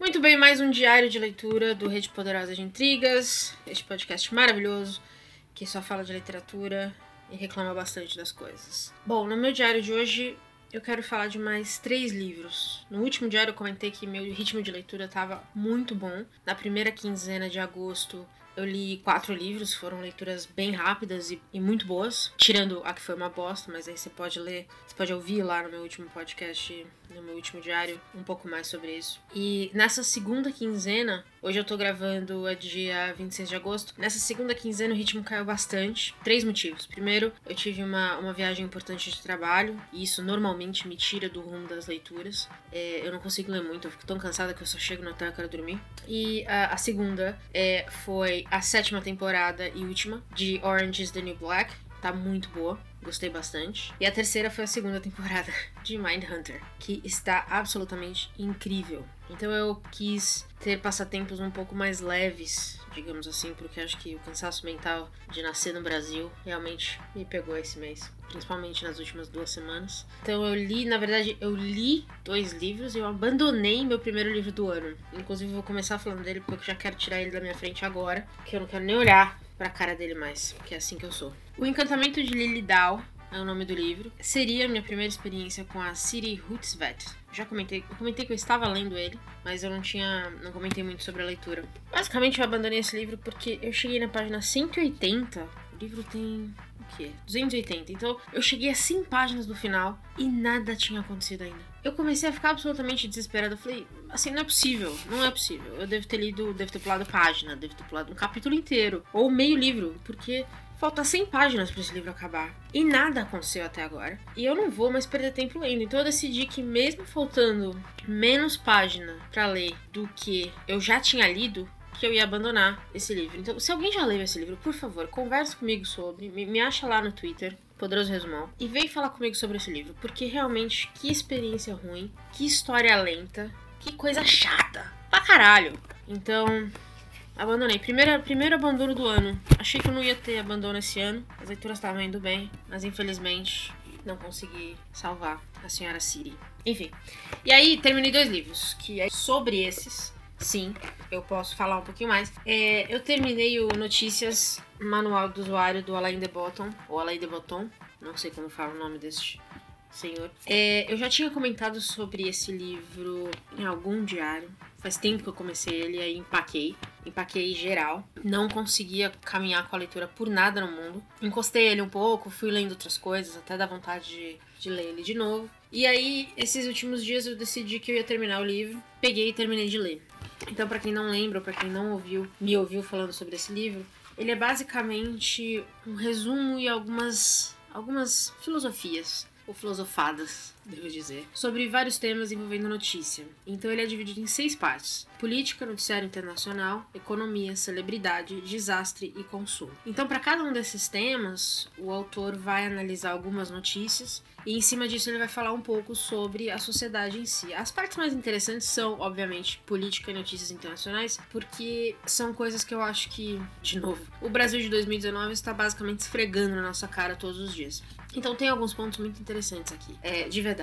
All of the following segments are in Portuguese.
Muito bem, mais um diário de leitura do Rede Poderosa de Intrigas, este podcast maravilhoso que só fala de literatura e reclama bastante das coisas. Bom, no meu diário de hoje eu quero falar de mais três livros. No último diário eu comentei que meu ritmo de leitura estava muito bom. Na primeira quinzena de agosto eu li quatro livros, foram leituras bem rápidas e, e muito boas, tirando a que foi uma bosta, mas aí você pode ler, você pode ouvir lá no meu último podcast, no meu último diário, um pouco mais sobre isso. E nessa segunda quinzena, hoje eu tô gravando é dia 26 de agosto, nessa segunda quinzena o ritmo caiu bastante. Três motivos. Primeiro, eu tive uma, uma viagem importante de trabalho, e isso normalmente me tira do rumo das leituras. É, eu não consigo ler muito, eu fico tão cansada que eu só chego no hotel e quero dormir. E a, a segunda é, foi a sétima temporada e última de Orange is the New Black. Tá muito boa, gostei bastante. E a terceira foi a segunda temporada de Mindhunter, que está absolutamente incrível. Então eu quis ter passatempos um pouco mais leves, digamos assim, porque acho que o cansaço mental de nascer no Brasil realmente me pegou esse mês, principalmente nas últimas duas semanas. Então eu li, na verdade, eu li dois livros e eu abandonei meu primeiro livro do ano. Inclusive vou começar falando dele porque eu já quero tirar ele da minha frente agora, que eu não quero nem olhar pra cara dele mais, porque é assim que eu sou. O Encantamento de Lily Dow é o nome do livro. Seria a minha primeira experiência com a Siri Hutzvet. Já comentei, eu comentei que eu estava lendo ele, mas eu não tinha, não comentei muito sobre a leitura. Basicamente eu abandonei esse livro porque eu cheguei na página 180. O livro tem o quê? 280. Então eu cheguei a 100 páginas do final e nada tinha acontecido ainda. Eu comecei a ficar absolutamente desesperada. Eu falei, assim, não é possível, não é possível. Eu devo ter lido, devo ter pulado página, devo ter pulado um capítulo inteiro, ou meio livro, porque Falta 100 páginas para esse livro acabar. E nada aconteceu até agora. E eu não vou mais perder tempo lendo. Então eu decidi que, mesmo faltando menos página para ler do que eu já tinha lido, que eu ia abandonar esse livro. Então, se alguém já leu esse livro, por favor, converse comigo sobre. Me, me acha lá no Twitter. Poderoso Resumão, e vem falar comigo sobre esse livro, porque realmente que experiência ruim, que história lenta, que coisa chata, pra caralho. Então, Abandonei. Primeiro, primeiro abandono do ano. Achei que eu não ia ter abandono esse ano. As leituras estavam indo bem, mas infelizmente não consegui salvar a senhora Siri. Enfim. E aí, terminei dois livros, que é sobre esses. Sim, eu posso falar um pouquinho mais. É, eu terminei o Notícias Manual do Usuário do Alain de Botton, ou Alain de Botton, não sei como fala o nome deste senhor. É, eu já tinha comentado sobre esse livro em algum diário. Faz tempo que eu comecei ele, aí empaquei. Empaquei geral. Não conseguia caminhar com a leitura por nada no mundo. Encostei ele um pouco, fui lendo outras coisas, até dá vontade de, de ler ele de novo. E aí, esses últimos dias eu decidi que eu ia terminar o livro. Peguei e terminei de ler. Então, para quem não lembra, pra quem não ouviu, me ouviu falando sobre esse livro, ele é basicamente um resumo e algumas, algumas filosofias ou filosofadas, devo dizer, sobre vários temas envolvendo notícia. Então ele é dividido em seis partes: política, noticiário internacional, economia, celebridade, desastre e consumo. Então, para cada um desses temas, o autor vai analisar algumas notícias e em cima disso ele vai falar um pouco sobre a sociedade em si. As partes mais interessantes são, obviamente, política e notícias internacionais, porque são coisas que eu acho que, de novo, o Brasil de 2019 está basicamente esfregando na nossa cara todos os dias. Então tem alguns pontos muito interessantes aqui, é, de verdade,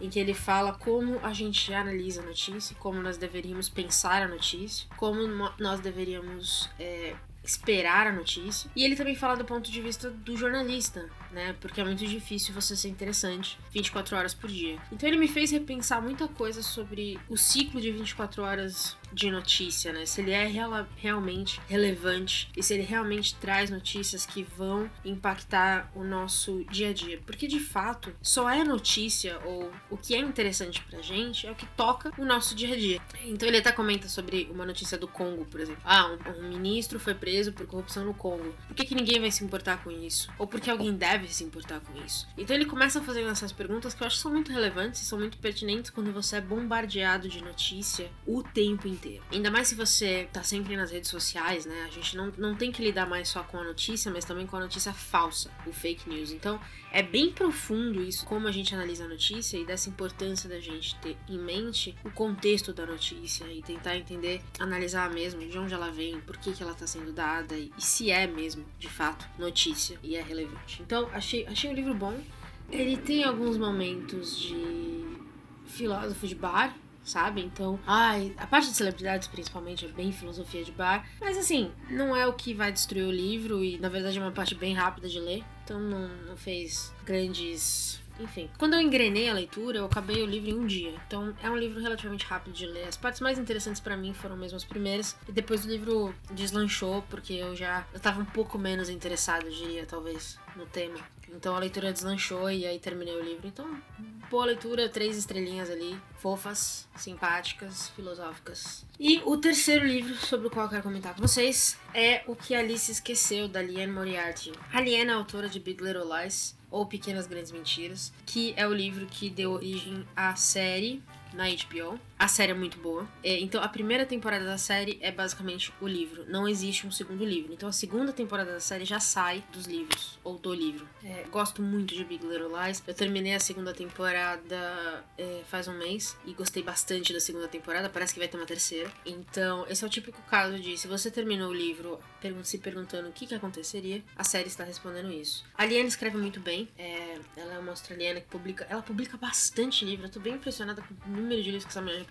em que ele fala como a gente analisa a notícia, como nós deveríamos pensar a notícia, como nós deveríamos é, esperar a notícia. E ele também fala do ponto de vista do jornalista, né? Porque é muito difícil você ser interessante 24 horas por dia. Então ele me fez repensar muita coisa sobre o ciclo de 24 horas de notícia, né? Se ele é real, realmente relevante e se ele realmente traz notícias que vão impactar o nosso dia a dia. Porque de fato, só é notícia ou o que é interessante pra gente é o que toca o nosso dia a dia. Então ele até comenta sobre uma notícia do Congo, por exemplo. Ah, um, um ministro foi preso por corrupção no Congo. Por que, que ninguém vai se importar com isso? Ou porque alguém deve deve se importar com isso. Então ele começa fazendo essas perguntas que eu acho que são muito relevantes e são muito pertinentes quando você é bombardeado de notícia o tempo inteiro. Ainda mais se você tá sempre nas redes sociais, né? A gente não, não tem que lidar mais só com a notícia, mas também com a notícia falsa, o fake news. Então é bem profundo isso, como a gente analisa a notícia e dessa importância da gente ter em mente o contexto da notícia e tentar entender, analisar mesmo de onde ela vem, por que, que ela está sendo dada e, e se é mesmo, de fato, notícia e é relevante. Então, achei, achei o livro bom. Ele tem alguns momentos de filósofo de bar, sabe? Então, ai, a parte de celebridades principalmente é bem filosofia de bar, mas assim, não é o que vai destruir o livro e na verdade é uma parte bem rápida de ler, então não, não fez grandes enfim, quando eu engrenei a leitura, eu acabei o livro em um dia. Então é um livro relativamente rápido de ler. As partes mais interessantes para mim foram mesmo as primeiras. E depois o livro deslanchou, porque eu já eu tava um pouco menos interessado, diria, talvez, no tema. Então a leitura deslanchou e aí terminei o livro. Então, boa leitura, três estrelinhas ali, fofas, simpáticas, filosóficas. E o terceiro livro sobre o qual eu quero comentar com vocês é O que Alice Esqueceu, da Liane Moriarty. A Liane é autora de Big Little Lies, ou Pequenas Grandes Mentiras, que é o livro que deu origem à série na HBO. A série é muito boa. É, então, a primeira temporada da série é basicamente o livro. Não existe um segundo livro. Então, a segunda temporada da série já sai dos livros, ou do livro. É, gosto muito de Big Little Lies. Eu terminei a segunda temporada é, faz um mês e gostei bastante da segunda temporada. Parece que vai ter uma terceira. Então, esse é o típico caso de se você terminou o livro se perguntando o que, que aconteceria, a série está respondendo isso. A Liane escreve muito bem. É, ela é uma australiana que publica. Ela publica bastante livro. Eu tô bem impressionada com o número de livros que essa mulher.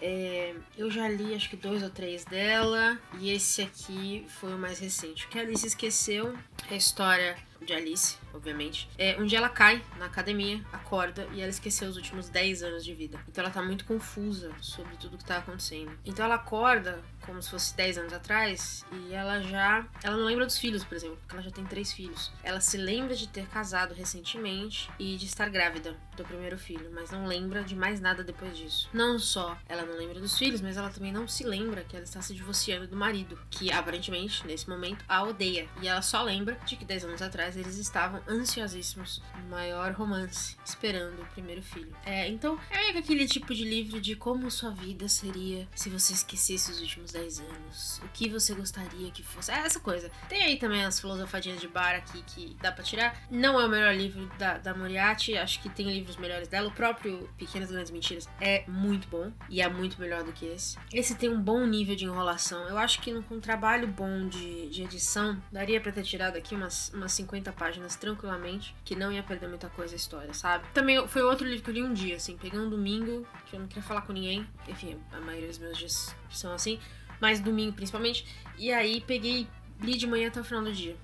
É, eu já li acho que dois ou três dela. E esse aqui foi o mais recente. O que Alice esqueceu é a história de Alice, obviamente. É, um dia ela cai na academia, acorda e ela esqueceu os últimos 10 anos de vida. Então ela tá muito confusa sobre tudo que tá acontecendo. Então ela acorda como se fosse 10 anos atrás e ela já. Ela não lembra dos filhos, por exemplo, porque ela já tem três filhos. Ela se lembra de ter casado recentemente e de estar grávida do primeiro filho, mas não lembra de mais nada depois disso. Não só ela não lembra dos filhos, mas ela também não se lembra que ela está se divorciando do marido, que aparentemente, nesse momento, a odeia. E ela só lembra de que 10 anos atrás eles estavam ansiosíssimos no maior romance, esperando o primeiro filho. É, então, é aquele tipo de livro de como sua vida seria se você esquecesse os últimos 10 anos. O que você gostaria que fosse. É essa coisa. Tem aí também as filosofadinhas de bar aqui que dá pra tirar. Não é o melhor livro da, da Moriarty, acho que tem livros melhores dela. O próprio Pequenas Grandes Mentiras é muito bom e é muito melhor do que esse. Esse tem um bom nível de enrolação. Eu acho que com um trabalho bom de, de edição, daria para ter tirado aqui umas, umas 50 páginas tranquilamente, que não ia perder muita coisa a história, sabe? Também foi outro livro que eu li um dia, assim, peguei um domingo, que eu não queria falar com ninguém. Enfim, a maioria dos meus dias são assim, mas domingo principalmente. E aí peguei, li de manhã até o final do dia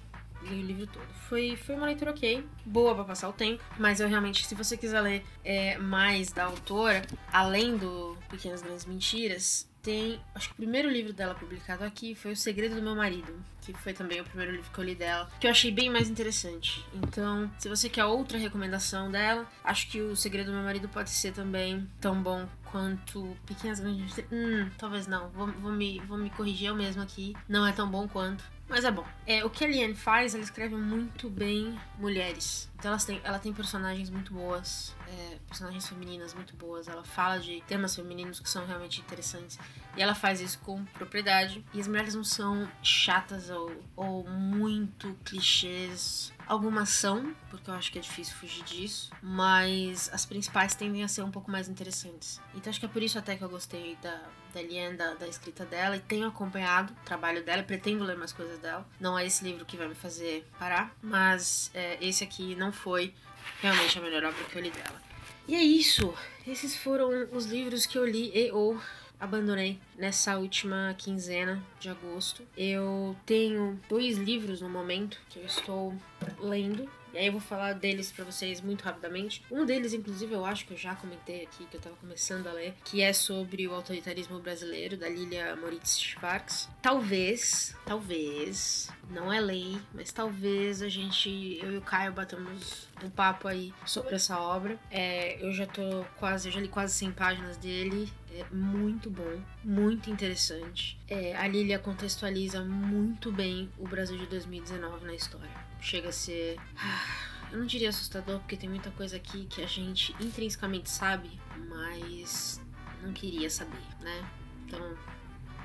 li o livro todo. Foi, foi uma leitura ok, boa para passar o tempo, mas eu realmente, se você quiser ler é, mais da autora, além do Pequenas Grandes Mentiras, tem. Acho que o primeiro livro dela publicado aqui foi O Segredo do Meu Marido, que foi também o primeiro livro que eu li dela, que eu achei bem mais interessante. Então, se você quer outra recomendação dela, acho que O Segredo do Meu Marido pode ser também tão bom quanto Pequenas Grandes. Hum, talvez não. Vou, vou, me, vou me corrigir eu mesmo aqui. Não é tão bom quanto. Mas é bom. É, o que a Liane faz, ela escreve muito bem mulheres. Então ela tem, ela tem personagens muito boas, é, personagens femininas muito boas. Ela fala de temas femininos que são realmente interessantes. E ela faz isso com propriedade. E as mulheres não são chatas ou, ou muito clichês Algumas são, porque eu acho que é difícil fugir disso, mas as principais tendem a ser um pouco mais interessantes. Então acho que é por isso até que eu gostei da, da Liane, da, da escrita dela, e tenho acompanhado o trabalho dela, pretendo ler mais coisas dela. Não é esse livro que vai me fazer parar, mas é, esse aqui não foi realmente a melhor obra que eu li dela. E é isso. Esses foram os livros que eu li e ou abandonei nessa última quinzena de agosto. Eu tenho dois livros no momento que eu estou lendo. E aí eu vou falar deles para vocês muito rapidamente. Um deles, inclusive, eu acho que eu já comentei aqui, que eu tava começando a ler, que é sobre o autoritarismo brasileiro, da Lilia Moritz Schwartz. Talvez, talvez, não é lei, mas talvez a gente, eu e o Caio, batamos um papo aí sobre essa obra. É, eu já tô quase, eu já li quase 100 páginas dele. É muito bom, muito interessante. É, a Lilia contextualiza muito bem o Brasil de 2019 na história. Chega a ser. Eu não diria assustador, porque tem muita coisa aqui que a gente intrinsecamente sabe, mas não queria saber, né? Então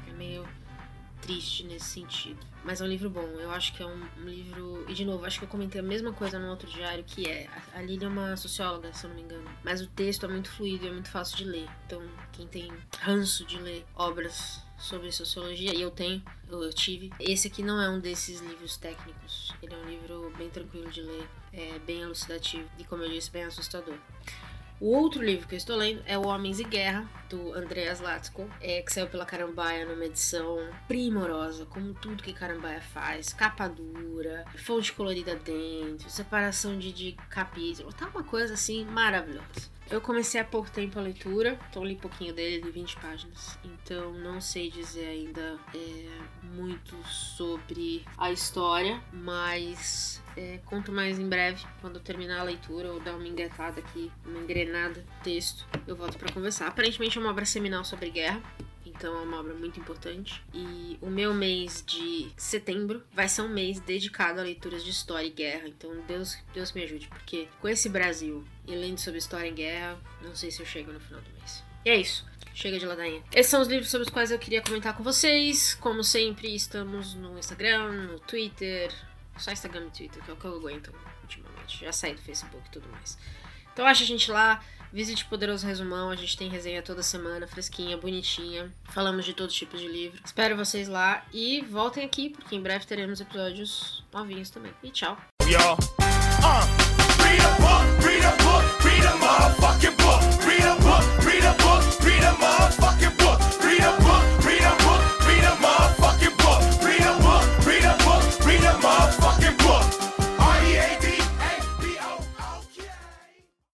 é meio triste nesse sentido. Mas é um livro bom, eu acho que é um, um livro. E de novo, acho que eu comentei a mesma coisa no outro diário, que é. A Lili é uma socióloga, se eu não me engano. Mas o texto é muito fluido e é muito fácil de ler. Então, quem tem ranço de ler obras sobre sociologia, e eu tenho, eu, eu tive. Esse aqui não é um desses livros técnicos. Ele é um livro bem tranquilo de ler, é bem elucidativo e, como eu disse, bem assustador. O outro livro que eu estou lendo é O Homens e Guerra, do Andreas Latko, é, que saiu pela Carambaia numa edição primorosa, como tudo que Carambaia faz. Capa dura, fonte colorida dentro, separação de, de capítulo, tá uma coisa assim maravilhosa. Eu comecei há pouco tempo a leitura, então li pouquinho dele, li 20 páginas. Então não sei dizer ainda é, muito sobre a história, mas é, conto mais em breve, quando eu terminar a leitura ou dar uma engatada aqui, uma engrenada texto, eu volto pra conversar. Aparentemente é uma obra seminal sobre guerra. Então é uma obra muito importante. E o meu mês de setembro vai ser um mês dedicado a leituras de história e guerra. Então Deus, Deus me ajude, porque com esse Brasil e lendo sobre história e guerra, não sei se eu chego no final do mês. E é isso. Chega de ladainha. Esses são os livros sobre os quais eu queria comentar com vocês. Como sempre, estamos no Instagram, no Twitter. Só Instagram e Twitter, que é o que eu aguento ultimamente. Já saí do Facebook e tudo mais. Então acha a gente lá. Visite Poderoso Resumão, a gente tem resenha toda semana, fresquinha, bonitinha. Falamos de todo tipo de livro. Espero vocês lá e voltem aqui, porque em breve teremos episódios novinhos também. E tchau! y'all. Uh, read a book, read a book, read a motherfucking book,